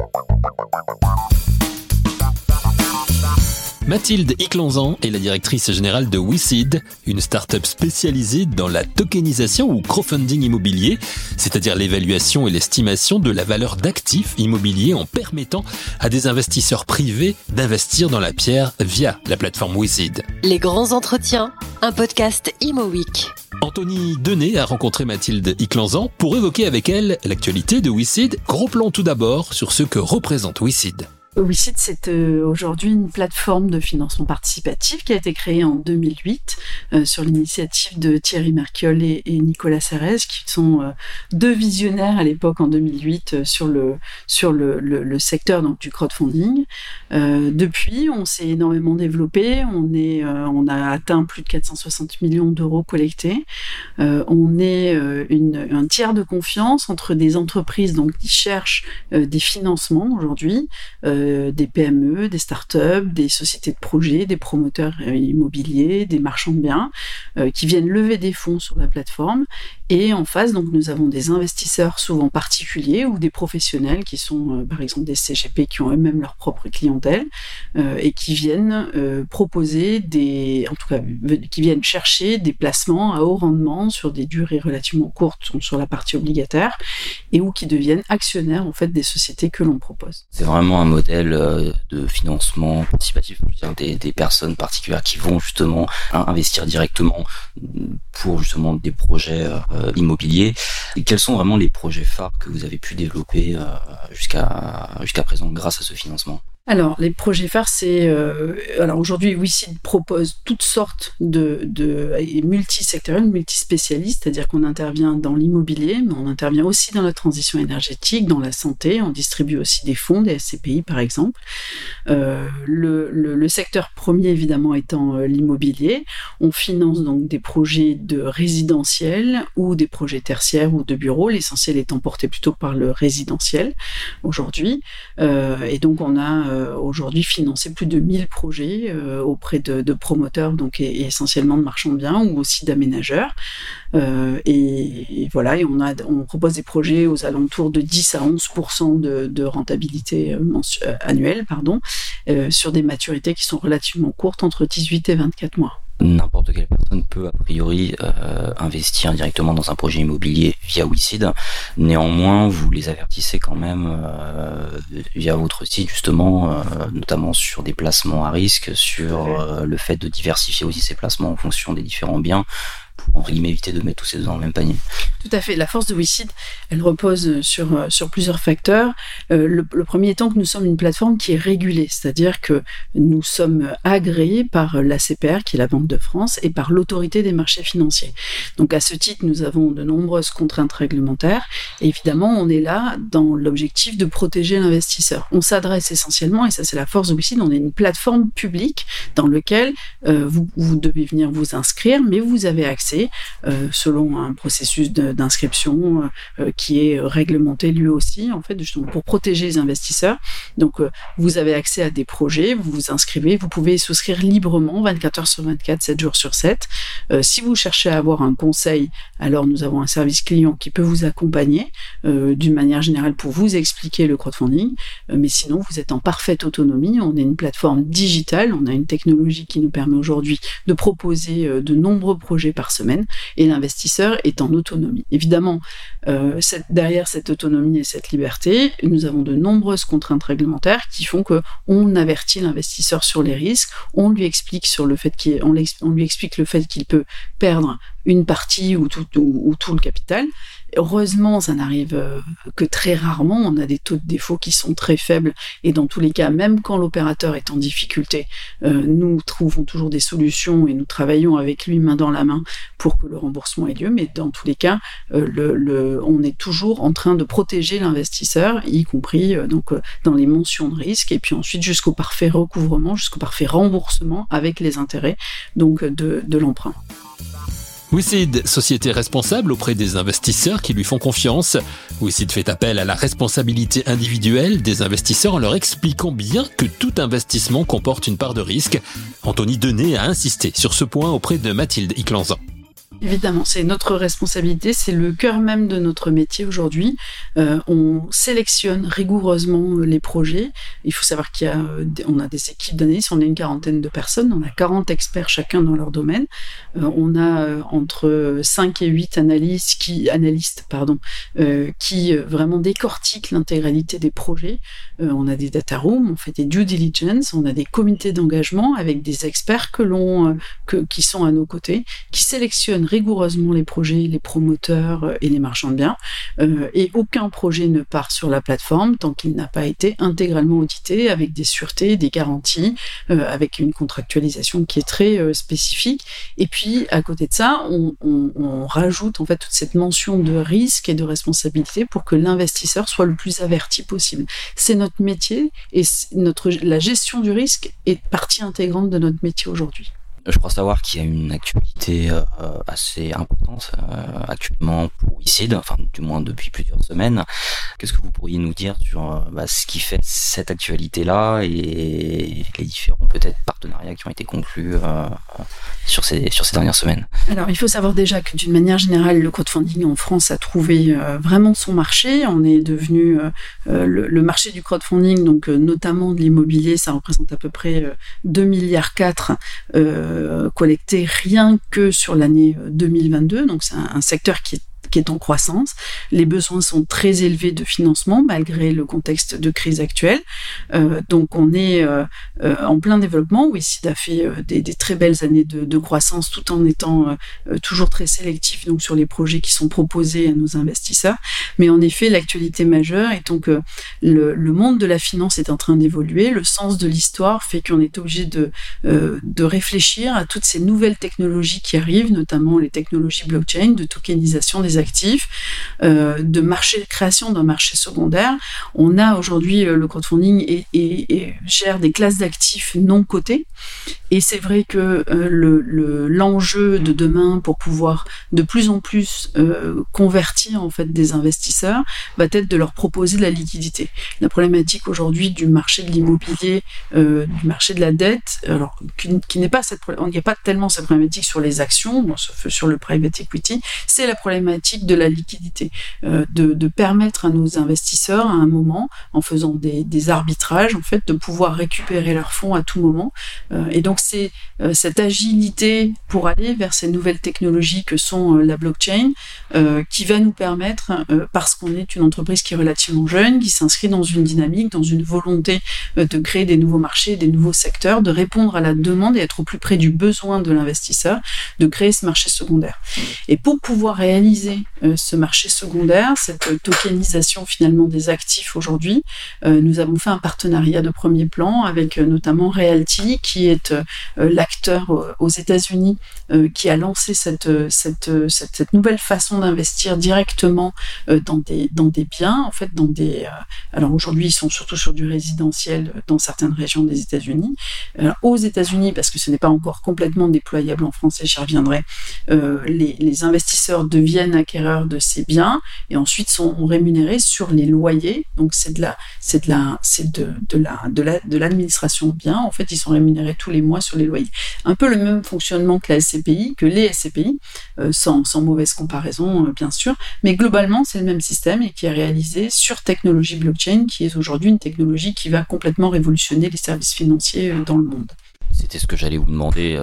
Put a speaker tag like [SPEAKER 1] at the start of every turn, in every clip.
[SPEAKER 1] Bye-bye. Mathilde Iclanzan est la directrice générale de WeSeed, une start-up spécialisée dans la tokenisation ou crowdfunding immobilier, c'est-à-dire l'évaluation et l'estimation de la valeur d'actifs immobiliers en permettant à des investisseurs privés d'investir dans la pierre via la plateforme WeSeed.
[SPEAKER 2] Les grands entretiens, un podcast ImoWeek.
[SPEAKER 1] Anthony Denet a rencontré Mathilde Iclanzan pour évoquer avec elle l'actualité de WeSeed. Gros plan tout d'abord sur ce que représente WeSeed.
[SPEAKER 3] WeSeed, c'est euh, aujourd'hui une plateforme de financement participatif qui a été créée en 2008 euh, sur l'initiative de Thierry Merciol et, Nicolas Serres, qui sont euh, deux visionnaires à l'époque en 2008 sur le sur le, le, secteur donc du crowdfunding. depuis, on s'est énormément développé. On est on a atteint plus de 460 millions d'euros collectés. on est une, un tiers de confiance entre des entreprises donc qui cherchent des financements aujourd'hui. Euh, des PME, des startups, des sociétés de projets, des promoteurs immobiliers, des marchands de biens, euh, qui viennent lever des fonds sur la plateforme. Et en face, donc, nous avons des investisseurs souvent particuliers ou des professionnels qui sont, euh, par exemple, des CGP qui ont eux-mêmes leur propre clientèle et qui viennent proposer des, en tout cas, qui viennent chercher des placements à haut rendement sur des durées relativement courtes sur la partie obligataire et ou qui deviennent actionnaires en fait des sociétés que l'on propose.
[SPEAKER 4] C'est vraiment un modèle euh, de financement participatif, des, personnes particulières qui vont justement investir directement pour justement des projets euh, immobiliers. Et quels sont vraiment les projets phares que vous avez pu développer euh, jusqu'à présent grâce à ce financement?
[SPEAKER 3] Alors, les projets phares, c'est. Euh, alors aujourd'hui, WeSeed propose toutes sortes de. de multisectoriels, multispécialistes, c'est-à-dire qu'on intervient dans l'immobilier, mais on intervient aussi dans la transition énergétique, dans la santé, on distribue aussi des fonds, des SCPI par exemple. Euh, le, secteur premier, évidemment, étant euh, l'immobilier. On finance donc des projets de résidentiel ou des projets tertiaires ou de bureaux, l'essentiel étant porté plutôt par le résidentiel aujourd'hui. et donc, on a aujourd'hui financer plus de 1000 projets euh, auprès de, promoteurs, donc et, essentiellement de marchands de biens ou aussi d'aménageurs. Euh, et, voilà, et on, propose des projets aux alentours de 10 à 11 de, de rentabilité annuelle, sur des maturités qui sont relativement courtes, entre 18 et 24 mois
[SPEAKER 4] n'importe quelle personne peut a priori euh, investir directement dans un projet immobilier via WeSeed. Néanmoins, vous les avertissez quand même euh, via votre site justement, euh, notamment sur des placements à risque, sur le fait de diversifier aussi ces placements en fonction des différents biens pour en éviter de mettre tous ces dans le même panier.
[SPEAKER 3] Tout à fait. La force de WeSeed, elle repose sur, euh, sur plusieurs facteurs. Euh, le, premier étant que nous sommes une plateforme qui est régulée, c'est-à-dire que nous sommes agréés par l'ACPR, qui est la Banque de France, et par l'autorité des marchés financiers. Donc à ce titre, nous avons de nombreuses contraintes réglementaires. Et évidemment, on est là dans l'objectif de protéger l'investisseur. On s'adresse essentiellement, et ça c'est la force de WeSeed, on est une plateforme publique dans laquelle euh, vous, vous devez venir vous inscrire, mais vous avez accès euh, selon un processus d'inscription euh, euh, qui est réglementé lui aussi, en fait, justement pour protéger les investisseurs. Donc, vous avez accès à des projets, vous vous inscrivez, vous pouvez souscrire librement 24 heures sur 24, 7 jours sur 7. si vous cherchez à avoir un conseil, alors nous avons un service client qui peut vous accompagner d'une manière générale pour vous expliquer le crowdfunding. mais sinon, vous êtes en parfaite autonomie. On est une plateforme digitale, on a une technologie qui nous permet aujourd'hui de proposer de nombreux projets par semaine et l'investisseur est en autonomie. Évidemment, euh, derrière cette autonomie et cette liberté, nous avons de nombreuses contraintes réglementaires qui font que on avertit l'investisseur sur les risques, on lui explique le fait qu'il peut perdre une partie ou tout le capital Heureusement, ça n'arrive euh, que très rarement. On a des taux de défaut qui sont très faibles et dans tous les cas, même quand l'opérateur est en difficulté, euh, nous trouvons toujours des solutions et nous travaillons avec lui main dans la main pour que le remboursement ait lieu. Mais dans tous les cas, euh, le, on est toujours en train de protéger l'investisseur, y compris donc dans les mentions de risque et puis ensuite jusqu'au parfait recouvrement, jusqu'au parfait remboursement avec les intérêts donc de l'emprunt.
[SPEAKER 1] WeSeed, société responsable auprès des investisseurs qui lui font confiance. WeSeed fait appel à la responsabilité individuelle des investisseurs en leur expliquant bien que tout investissement comporte une part de risque. Anthony Denet a insisté sur ce point auprès de Mathilde Iclanzan.
[SPEAKER 3] Évidemment, c'est notre responsabilité, c'est le cœur même de notre métier aujourd'hui. Euh, on sélectionne rigoureusement les projets. Il faut savoir a, euh, a des équipes d'analystes, on est une quarantaine de personnes, on a 40 experts chacun dans leur domaine. Euh, on a entre 5 et 8 analystes qui, pardon, qui vraiment décortiquent l'intégralité des projets. on a des data rooms, on fait des due diligence, on a des comités d'engagement avec des experts que, qui sont à nos côtés, qui sélectionnent rigoureusement les projets, les promoteurs euh, et les marchands de biens. Euh, et aucun projet ne part sur la plateforme tant qu'il n'a pas été intégralement audité avec des sûretés, des garanties, euh, avec une contractualisation qui est très spécifique. Et puis, à côté de ça, on, rajoute en fait toute cette mention de risque et de responsabilité pour que l'investisseur soit le plus averti possible. C'est notre métier et notre, la gestion du risque est partie intégrante de notre métier aujourd'hui.
[SPEAKER 4] Je crois savoir qu'il y a une actualité euh, assez importante euh, actuellement pour WICID, enfin du moins depuis plusieurs semaines. Qu'est-ce que vous pourriez nous dire sur euh, bah, ce qui fait cette actualité-là et les différents peut-être partenariats qui ont été conclus sur ces sur ces dernières semaines?
[SPEAKER 3] Alors il faut savoir déjà que d'une manière générale, le crowdfunding en France a trouvé vraiment son marché. On est devenu le, marché du crowdfunding, donc notamment de l'immobilier, ça représente à peu près 2 milliards 4 euh, collecté rien que sur l'année 2022. Euh, Donc c'est un, secteur qui est qui est en croissance. Les besoins sont très élevés de financement malgré le contexte de crise actuelle. Euh, donc on est euh, euh en plein développement. Oui, a fait des, très belles années de, croissance tout en étant toujours très sélectif donc sur les projets qui sont proposés à nos investisseurs. Mais en effet, l'actualité majeure est donc le, le, monde de la finance est en train d'évoluer. Le sens de l'histoire fait qu'on est obligé de, de réfléchir à toutes ces nouvelles technologies qui arrivent, notamment les technologies blockchain, de tokenisation des actifs, euh, de marché, création d'un marché secondaire. On a aujourd'hui euh, le crowdfunding et, et, gère des classes d'actifs non cotés. Et c'est vrai que euh, le, l'enjeu de demain pour pouvoir de plus en plus convertir en fait des investisseurs va être de leur proposer de la liquidité. La problématique aujourd'hui du marché de l'immobilier, du marché de la dette, alors qui, n'est pas cette, il n'y a pas tellement cette problématique sur les actions, sur le private equity, c'est la problématique de la liquidité, euh, de, permettre à nos investisseurs à un moment, en faisant des, arbitrages, en fait, de pouvoir récupérer leurs fonds à tout moment. Euh, et donc c'est euh, cette agilité pour aller vers ces nouvelles technologies que sont la blockchain, qui va nous permettre, parce qu'on est une entreprise qui est relativement jeune, qui s'inscrit dans une dynamique, dans une volonté de créer des nouveaux marchés, des nouveaux secteurs, de répondre à la demande et être au plus près du besoin de l'investisseur, de créer ce marché secondaire. Et pour pouvoir réaliser euh, ce marché secondaire, cette tokenisation finalement des actifs aujourd'hui. Euh, nous avons fait un partenariat de premier plan avec euh, notamment Realty, qui est l'acteur aux États-Unis qui a lancé cette, cette, cette, nouvelle façon d'investir directement dans, des, dans des biens, en fait, dans des. alors aujourd'hui, ils sont surtout sur du résidentiel dans certaines régions des États-Unis. aux États-Unis, parce que ce n'est pas encore complètement déployable en France, et j'y reviendrai, les, les investisseurs deviennent acquéreurs de ces biens et ensuite sont rémunérés sur les loyers. Donc c'est de la, c'est de la, c'est de, de la, de la, de l'administration de biens. En fait, ils sont rémunérés tous les mois sur les loyers. Un peu le même fonctionnement que la SCPI, que les SCPI, euh, sans, sans mauvaise comparaison euh, bien sûr, mais globalement c'est le même système et qui est réalisé sur technologie blockchain, qui est aujourd'hui une technologie qui va complètement révolutionner les services financiers euh, dans le monde.
[SPEAKER 4] C'était ce que j'allais vous demander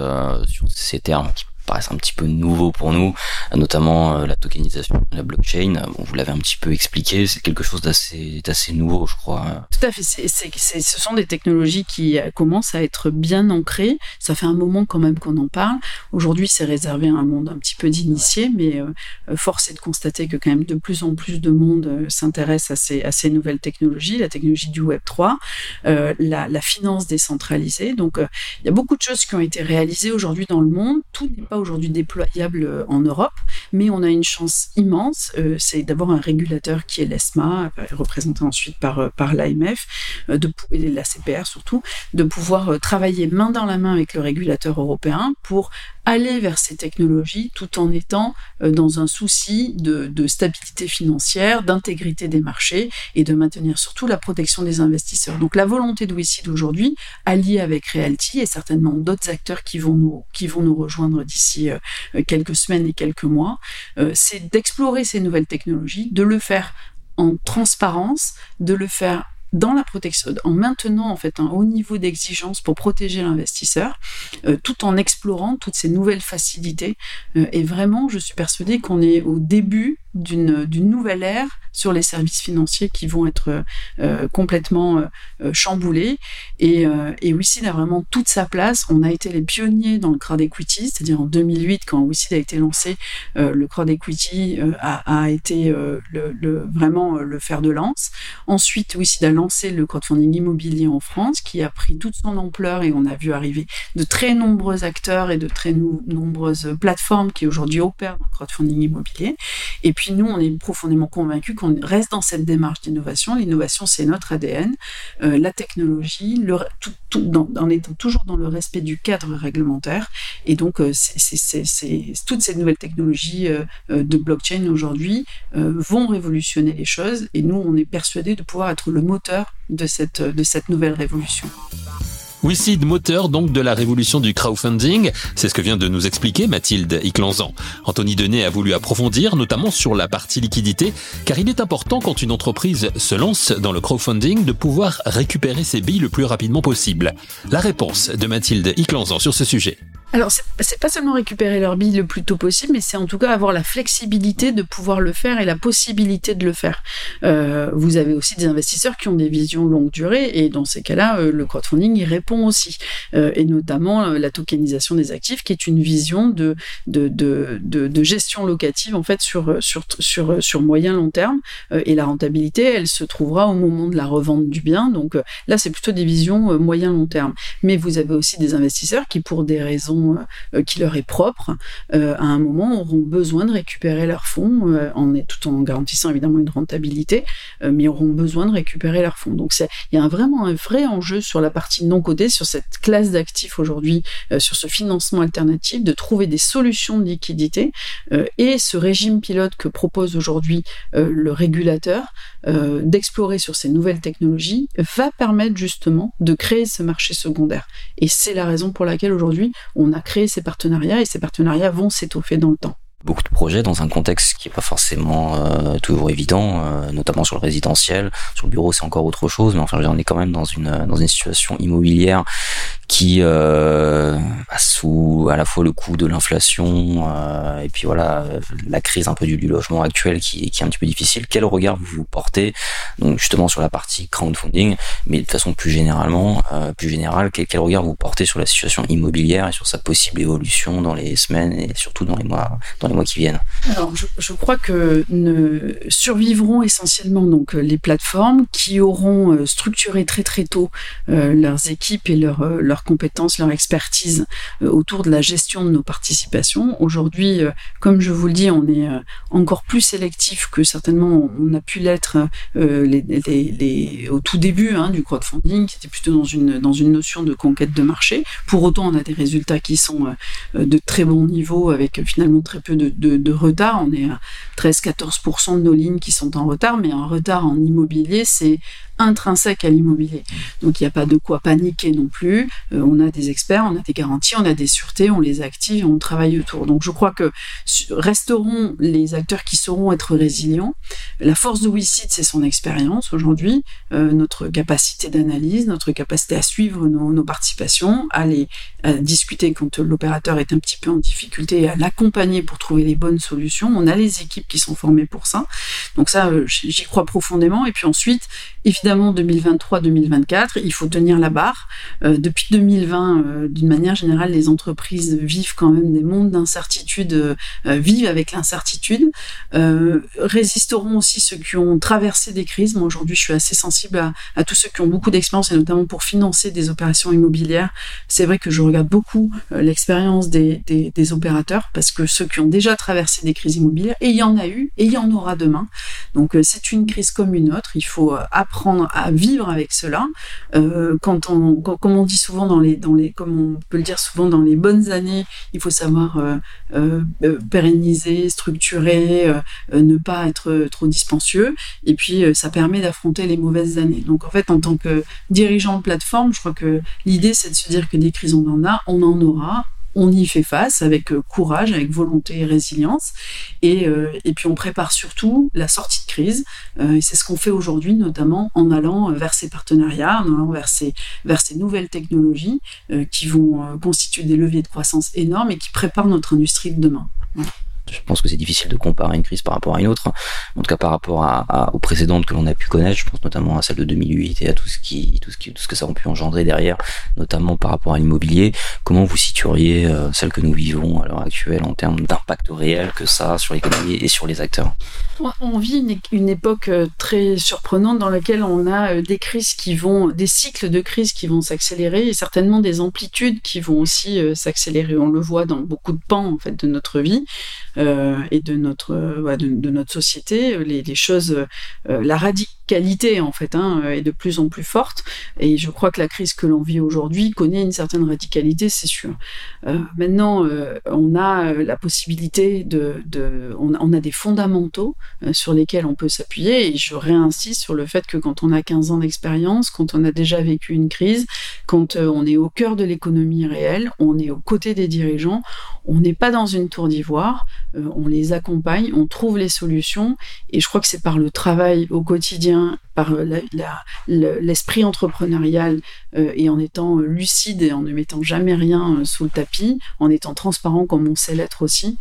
[SPEAKER 4] sur ces termes qui paraissent un petit peu nouveau pour nous, notamment euh, la tokenisation, la blockchain. Bon, vous l'avez un petit peu expliqué, c'est quelque chose d'assez, nouveau, je crois.
[SPEAKER 3] Tout à fait. Ce sont des technologies qui euh, commencent à être bien ancrées. Ça fait un moment quand même qu'on en parle. Aujourd'hui, c'est réservé à un monde un petit peu d'initiés, mais euh, force est de constater que quand même de plus en plus de monde s'intéresse à ces, à ces nouvelles technologies, la technologie du Web 3, euh, la, la, finance décentralisée. Donc, il y a beaucoup de choses qui ont été réalisées aujourd'hui dans le monde. Tout n'est pas aujourd'hui déployable euh, en Europe, mais on a une chance immense, euh, c'est d'avoir un régulateur qui est l'ESMA, euh, représenté ensuite par, par l'AMF, et la CPR surtout, de pouvoir travailler main dans la main avec le régulateur européen pour aller vers ces technologies tout en étant dans un souci de, stabilité financière, d'intégrité des marchés et de maintenir surtout la protection des investisseurs. Donc la volonté de aujourd'hui, alliée avec Realty et certainement d'autres acteurs qui vont nous, qui vont nous rejoindre d'ici d'ici quelques semaines et quelques mois, c'est d'explorer ces nouvelles technologies, de le faire en transparence, de le faire dans la protection, en maintenant en fait un haut niveau d'exigence pour protéger l'investisseur, euh, tout en explorant toutes ces nouvelles facilités. Euh, et vraiment, je suis persuadée qu'on est au début d'une nouvelle ère sur les services financiers qui vont être euh, complètement chamboulés. Et, et WICID a vraiment toute sa place. On a été les pionniers dans le crowd equity, c'est-à-dire en 2008, quand WICID a été lancé, le crowd equity a, été le, vraiment le fer de lance. Ensuite, WICID a lancé le crowdfunding immobilier en France, qui a pris toute son ampleur et on a vu arriver de très nombreux acteurs et de très nombreuses plateformes qui aujourd'hui opèrent dans le crowdfunding immobilier. Et puis nous, on est profondément convaincus qu'on reste dans cette démarche d'innovation. L'innovation, c'est notre ADN. Euh, la technologie, en étant toujours dans le respect du cadre réglementaire. Et donc, euh, toutes ces nouvelles technologies euh, de blockchain aujourd'hui vont révolutionner les choses. Et nous, on est persuadés de pouvoir être le moteur de cette nouvelle révolution.
[SPEAKER 1] WeSeed, moteur donc de la révolution du crowdfunding, c'est ce que vient de nous expliquer Mathilde Iclanzan. Anthony Denet a voulu approfondir, notamment sur la partie liquidité, car il est important quand une entreprise se lance dans le crowdfunding de pouvoir récupérer ses billes le plus rapidement possible. La réponse de Mathilde Iclanzan sur ce sujet.
[SPEAKER 3] Alors, c'est pas seulement récupérer leur bille le plus tôt possible, mais c'est en tout cas avoir la flexibilité de pouvoir le faire et la possibilité de le faire. Euh, vous avez aussi des investisseurs qui ont des visions longue durée, et dans ces cas-là, euh, le crowdfunding y répond aussi, euh, et notamment la tokenisation des actifs, qui est une vision de gestion locative en fait sur sur sur sur moyen long terme, et la rentabilité, elle se trouvera au moment de la revente du bien. Donc là, c'est plutôt des visions moyen long terme. Mais vous avez aussi des investisseurs qui, pour des raisons euh, qui leur est propre, euh, à un moment auront besoin de récupérer leurs fonds, euh, tout en garantissant évidemment une rentabilité, mais auront besoin de récupérer leurs fonds. Donc il y a vraiment un vrai enjeu sur la partie non cotée, sur cette classe d'actifs aujourd'hui, sur ce financement alternatif, de trouver des solutions de liquidité et ce régime pilote que propose aujourd'hui le régulateur d'explorer sur ces nouvelles technologies va permettre justement de créer ce marché secondaire. Et c'est la raison pour laquelle aujourd'hui on on a créé ces partenariats et ces partenariats vont s'étoffer dans le temps
[SPEAKER 4] beaucoup de projets dans un contexte qui est pas forcément euh, toujours évident, euh, notamment sur le résidentiel. Sur le bureau, c'est encore autre chose, mais enfin, on est quand même dans une dans une situation immobilière qui euh, bah, sous à la fois le coût de l'inflation euh, et puis voilà la crise un peu du, logement actuel qui, est un petit peu difficile. Quel regard vous portez donc justement sur la partie crowdfunding, mais de façon plus généralement, euh, plus générale, quel, regard vous portez sur la situation immobilière et sur sa possible évolution dans les semaines et surtout dans les mois dans les mois qui viennent?
[SPEAKER 3] Alors je, crois que survivront essentiellement donc les plateformes qui auront structuré très très tôt leurs équipes et leurs leur compétences, leur expertise euh, autour de la gestion de nos participations. Aujourd'hui, euh, comme je vous le dis, on est euh, encore plus sélectif que certainement on a pu l'être au tout début hein, du crowdfunding, qui était plutôt dans une, dans une notion de conquête de marché. Pour autant, on a des résultats qui sont de très bon niveau avec finalement très peu de, de, de retard. On est à 13-14% de nos lignes qui sont en retard, mais un retard en immobilier, c'est intrinsèque à l'immobilier. Donc il n'y a pas de quoi paniquer non plus. Euh, on a des experts, on a des garanties, on a des sûretés, on les active, on travaille autour. Donc je crois que resteront les acteurs qui sauront être résilients. La force de WeSeed, c'est son expérience aujourd'hui, euh, notre capacité d'analyse, notre capacité à suivre nos, participations, à les discuter quand l'opérateur est un petit peu en difficulté à l'accompagner pour trouver les bonnes solutions. On a les équipes qui sont formées pour ça. Donc ça, euh, j'y crois profondément. Et puis ensuite, évidemment, 2023-2024, il faut tenir la barre. Euh, depuis 2020, euh, d'une manière générale, les entreprises vivent quand même des mondes d'incertitude, euh, vivent avec l'incertitude. Euh, résisteront aussi ceux qui ont traversé des crises. Moi, aujourd'hui, je suis assez sensible à, tous ceux qui ont beaucoup d'expérience, et notamment pour financer des opérations immobilières. C'est vrai que je regarde beaucoup euh, l'expérience des, opérateurs, parce que ceux qui ont déjà traversé des crises immobilières, et il y en a eu, et il y en aura demain. Donc, c'est une crise comme une autre. Il faut apprendre à vivre avec cela. Euh, quand on, comme on dit souvent dans les, dans les, comme on peut le dire souvent dans les bonnes années, il faut savoir euh, euh, euh pérenniser, structurer, ne pas être trop dispensieux. Et puis, ça permet d'affronter les mauvaises années. Donc, en fait, en tant que dirigeant de plateforme, je crois que l'idée, c'est de se dire que des crises, on en a, on en aura on y fait face avec courage, avec volonté et résilience. Et, et puis on prépare surtout la sortie de crise. et c'est ce qu'on fait aujourd'hui, notamment en allant vers ces partenariats, en allant vers ces, vers ces nouvelles technologies qui vont constituer des leviers de croissance énormes et qui préparent notre industrie de demain.
[SPEAKER 4] Je pense que c'est difficile de comparer une crise par rapport à une autre. En tout cas, par rapport aux précédentes que l'on a pu connaître, je pense notamment à celle de 2008 et à tout ce qui, tout ce qui, tout ce que ça a pu engendrer derrière, notamment par rapport à l'immobilier. Comment vous situeriez euh, celle que nous vivons à l'heure actuelle en termes d'impact réel que ça a sur l'économie et sur les acteurs?
[SPEAKER 3] On vit une, une, époque euh, très surprenante dans laquelle on a euh, des crises qui vont, des cycles de crises qui vont s'accélérer et certainement des amplitudes qui vont aussi s'accélérer. On le voit dans beaucoup de pans en fait de notre vie. Euh, et de notre, euh, de, notre société. Les, choses, euh, la radicalité en fait hein, est de plus en plus forte. Et je crois que la crise que l'on vit aujourd'hui connaît une certaine radicalité, c'est sûr. maintenant, on a la possibilité de, on, a des fondamentaux sur lesquels on peut s'appuyer. Et je réinsiste sur le fait que quand on a 15 ans d'expérience, quand on a déjà vécu une crise, quand on est au cœur de l'économie réelle, on est aux côtés des dirigeants, on n'est pas dans une tour d'ivoire, euh, on les accompagne, on trouve les solutions, et je crois que c'est par le travail au quotidien, par l'esprit entrepreneurial, euh, et en étant lucide et en ne mettant jamais rien euh, sous le tapis, en étant transparent comme on sait l'être aussi,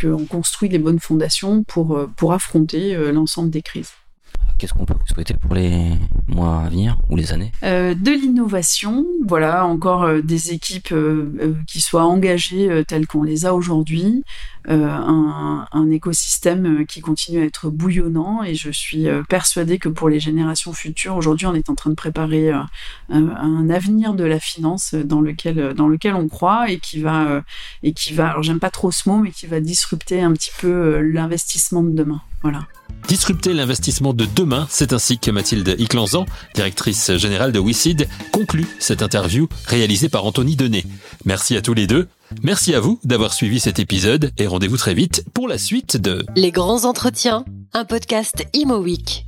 [SPEAKER 3] qu'on construit les bonnes fondations pour, pour affronter l'ensemble des crises.
[SPEAKER 4] Qu'est-ce qu'on peut souhaiter pour les mois à venir ou les années?
[SPEAKER 3] Euh, De l'innovation, voilà, encore euh, des équipes euh, qui soient engagées telles qu'on les a aujourd'hui, un, un, écosystème qui continue à être bouillonnant et je suis persuadée que pour les générations futures, aujourd'hui on est en train de préparer un, un, avenir de la finance dans lequel, dans lequel on croit et qui va, et qui va alors j'aime pas trop ce mot, mais qui va disrupter un petit peu l'investissement de demain. Voilà.
[SPEAKER 1] Disrupter l'investissement de demain, c'est ainsi que Mathilde Iclanzan, directrice générale de WICID, conclut cette interview réalisée par Anthony Denet. Merci à tous les deux. Merci à vous d'avoir suivi cet épisode et rendez-vous très vite pour la suite de
[SPEAKER 2] Les grands entretiens, un podcast Imo Week.